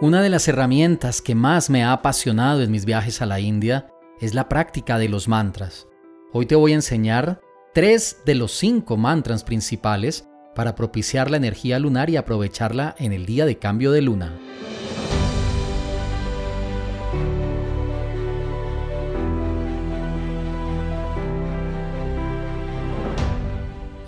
Una de las herramientas que más me ha apasionado en mis viajes a la India es la práctica de los mantras. Hoy te voy a enseñar tres de los cinco mantras principales para propiciar la energía lunar y aprovecharla en el día de cambio de luna.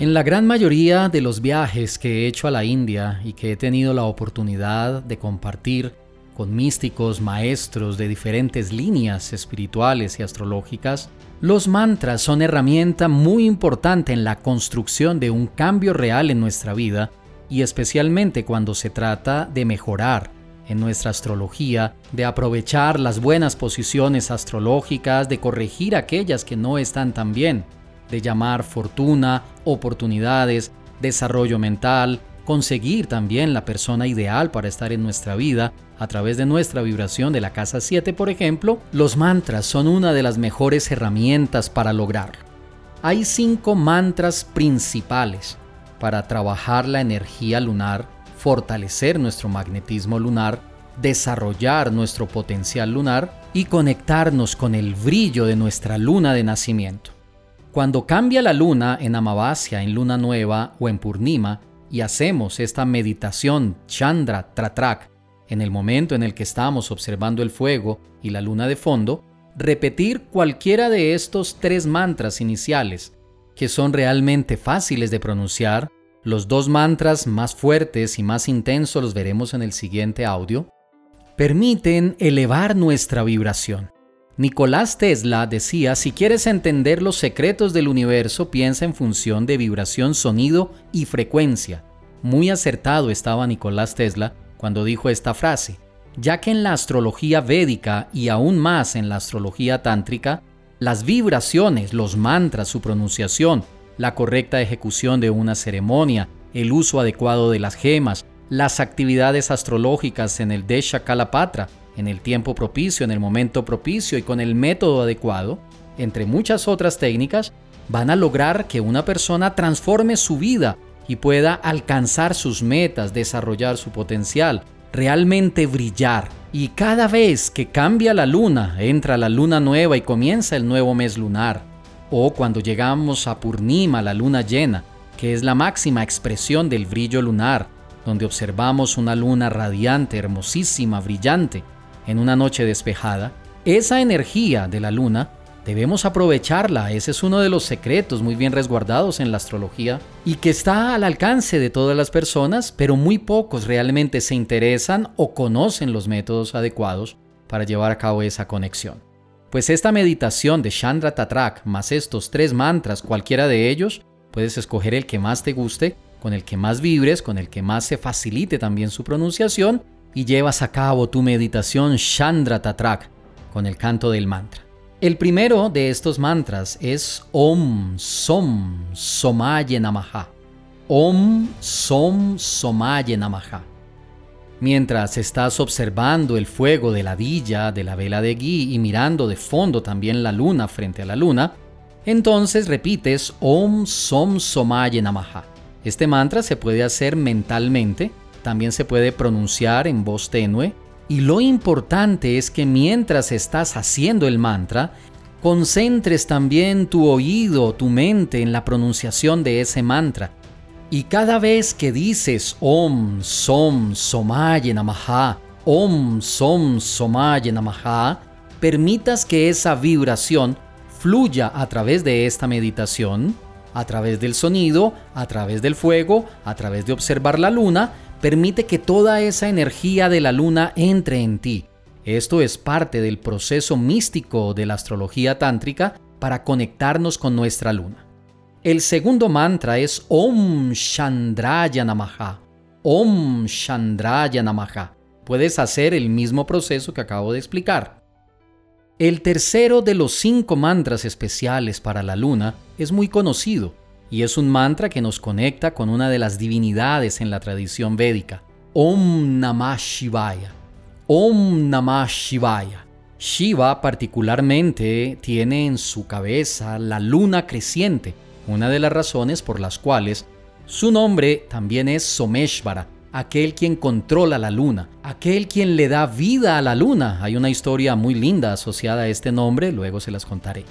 En la gran mayoría de los viajes que he hecho a la India y que he tenido la oportunidad de compartir con místicos maestros de diferentes líneas espirituales y astrológicas, los mantras son herramienta muy importante en la construcción de un cambio real en nuestra vida y especialmente cuando se trata de mejorar en nuestra astrología, de aprovechar las buenas posiciones astrológicas, de corregir aquellas que no están tan bien de llamar fortuna, oportunidades, desarrollo mental, conseguir también la persona ideal para estar en nuestra vida a través de nuestra vibración de la casa 7, por ejemplo, los mantras son una de las mejores herramientas para lograrlo. Hay cinco mantras principales para trabajar la energía lunar, fortalecer nuestro magnetismo lunar, desarrollar nuestro potencial lunar y conectarnos con el brillo de nuestra luna de nacimiento. Cuando cambia la luna en Amavasya, en luna nueva o en Purnima y hacemos esta meditación Chandra Tratrak en el momento en el que estamos observando el fuego y la luna de fondo, repetir cualquiera de estos tres mantras iniciales, que son realmente fáciles de pronunciar, los dos mantras más fuertes y más intensos los veremos en el siguiente audio, permiten elevar nuestra vibración. Nicolás Tesla decía, si quieres entender los secretos del universo, piensa en función de vibración, sonido y frecuencia. Muy acertado estaba Nicolás Tesla cuando dijo esta frase, ya que en la astrología védica y aún más en la astrología tántrica, las vibraciones, los mantras, su pronunciación, la correcta ejecución de una ceremonia, el uso adecuado de las gemas, las actividades astrológicas en el Desha Kalapatra, en el tiempo propicio, en el momento propicio y con el método adecuado, entre muchas otras técnicas, van a lograr que una persona transforme su vida y pueda alcanzar sus metas, desarrollar su potencial, realmente brillar. Y cada vez que cambia la luna, entra la luna nueva y comienza el nuevo mes lunar, o cuando llegamos a Purnima, la luna llena, que es la máxima expresión del brillo lunar, donde observamos una luna radiante, hermosísima, brillante, en una noche despejada, esa energía de la luna debemos aprovecharla. Ese es uno de los secretos muy bien resguardados en la astrología y que está al alcance de todas las personas, pero muy pocos realmente se interesan o conocen los métodos adecuados para llevar a cabo esa conexión. Pues esta meditación de Chandra Tatrak más estos tres mantras, cualquiera de ellos, puedes escoger el que más te guste, con el que más vibres, con el que más se facilite también su pronunciación y llevas a cabo tu meditación Chandra Tatrak con el canto del mantra. El primero de estos mantras es Om Som Somaye Namaha. Om Som Somaye Namaha. Mientras estás observando el fuego de la villa de la vela de gui y mirando de fondo también la luna frente a la luna, entonces repites Om Som Somaye Namaha. Este mantra se puede hacer mentalmente también se puede pronunciar en voz tenue. Y lo importante es que mientras estás haciendo el mantra, concentres también tu oído, tu mente en la pronunciación de ese mantra. Y cada vez que dices Om, Som, Somaye Namaha, Om, Som, Somaye Namaha, permitas que esa vibración fluya a través de esta meditación, a través del sonido, a través del fuego, a través de observar la luna, Permite que toda esa energía de la luna entre en ti. Esto es parte del proceso místico de la astrología tántrica para conectarnos con nuestra luna. El segundo mantra es Om Chandraya Namaha. Om Chandraya Namaha. Puedes hacer el mismo proceso que acabo de explicar. El tercero de los cinco mantras especiales para la luna es muy conocido y es un mantra que nos conecta con una de las divinidades en la tradición védica, Om Namah Shivaya. Om Namah Shivaya. Shiva particularmente tiene en su cabeza la luna creciente, una de las razones por las cuales su nombre también es Someshvara, aquel quien controla la luna, aquel quien le da vida a la luna. Hay una historia muy linda asociada a este nombre, luego se las contaré.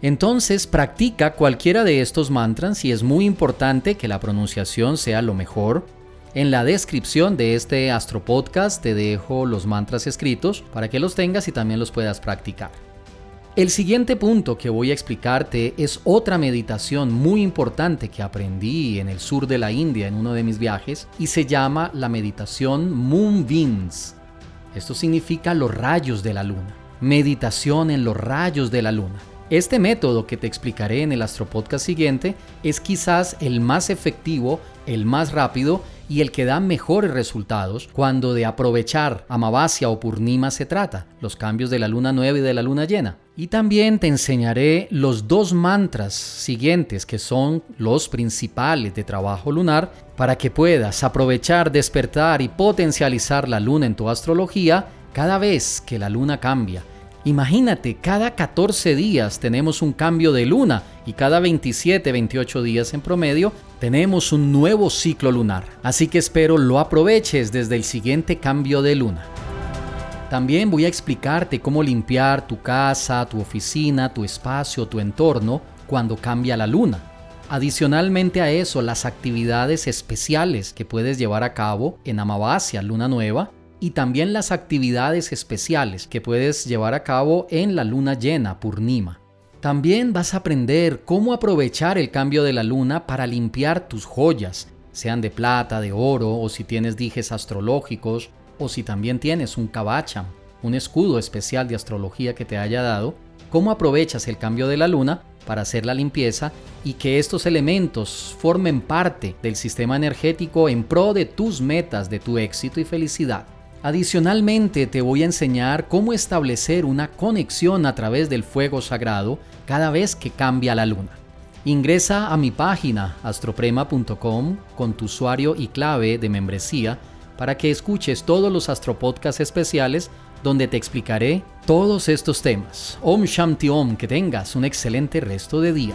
Entonces practica cualquiera de estos mantras y es muy importante que la pronunciación sea lo mejor. En la descripción de este Astro Podcast te dejo los mantras escritos para que los tengas y también los puedas practicar. El siguiente punto que voy a explicarte es otra meditación muy importante que aprendí en el sur de la India en uno de mis viajes y se llama la meditación Moonbeams. Esto significa los rayos de la luna. Meditación en los rayos de la luna. Este método que te explicaré en el Astropodcast siguiente es quizás el más efectivo, el más rápido y el que da mejores resultados cuando de aprovechar Amavasya o Purnima se trata, los cambios de la luna nueva y de la luna llena. Y también te enseñaré los dos mantras siguientes que son los principales de trabajo lunar para que puedas aprovechar, despertar y potencializar la luna en tu astrología cada vez que la luna cambia Imagínate, cada 14 días tenemos un cambio de luna y cada 27, 28 días en promedio tenemos un nuevo ciclo lunar. Así que espero lo aproveches desde el siguiente cambio de luna. También voy a explicarte cómo limpiar tu casa, tu oficina, tu espacio, tu entorno cuando cambia la luna. Adicionalmente a eso, las actividades especiales que puedes llevar a cabo en Amavasya, luna nueva, y también las actividades especiales que puedes llevar a cabo en la luna llena, Purnima. También vas a aprender cómo aprovechar el cambio de la luna para limpiar tus joyas, sean de plata, de oro o si tienes dijes astrológicos o si también tienes un kabacham, un escudo especial de astrología que te haya dado, cómo aprovechas el cambio de la luna para hacer la limpieza y que estos elementos formen parte del sistema energético en pro de tus metas, de tu éxito y felicidad. Adicionalmente te voy a enseñar cómo establecer una conexión a través del fuego sagrado cada vez que cambia la luna. Ingresa a mi página astroprema.com con tu usuario y clave de membresía para que escuches todos los astropodcasts especiales donde te explicaré todos estos temas. Om Shanti Om, que tengas un excelente resto de día.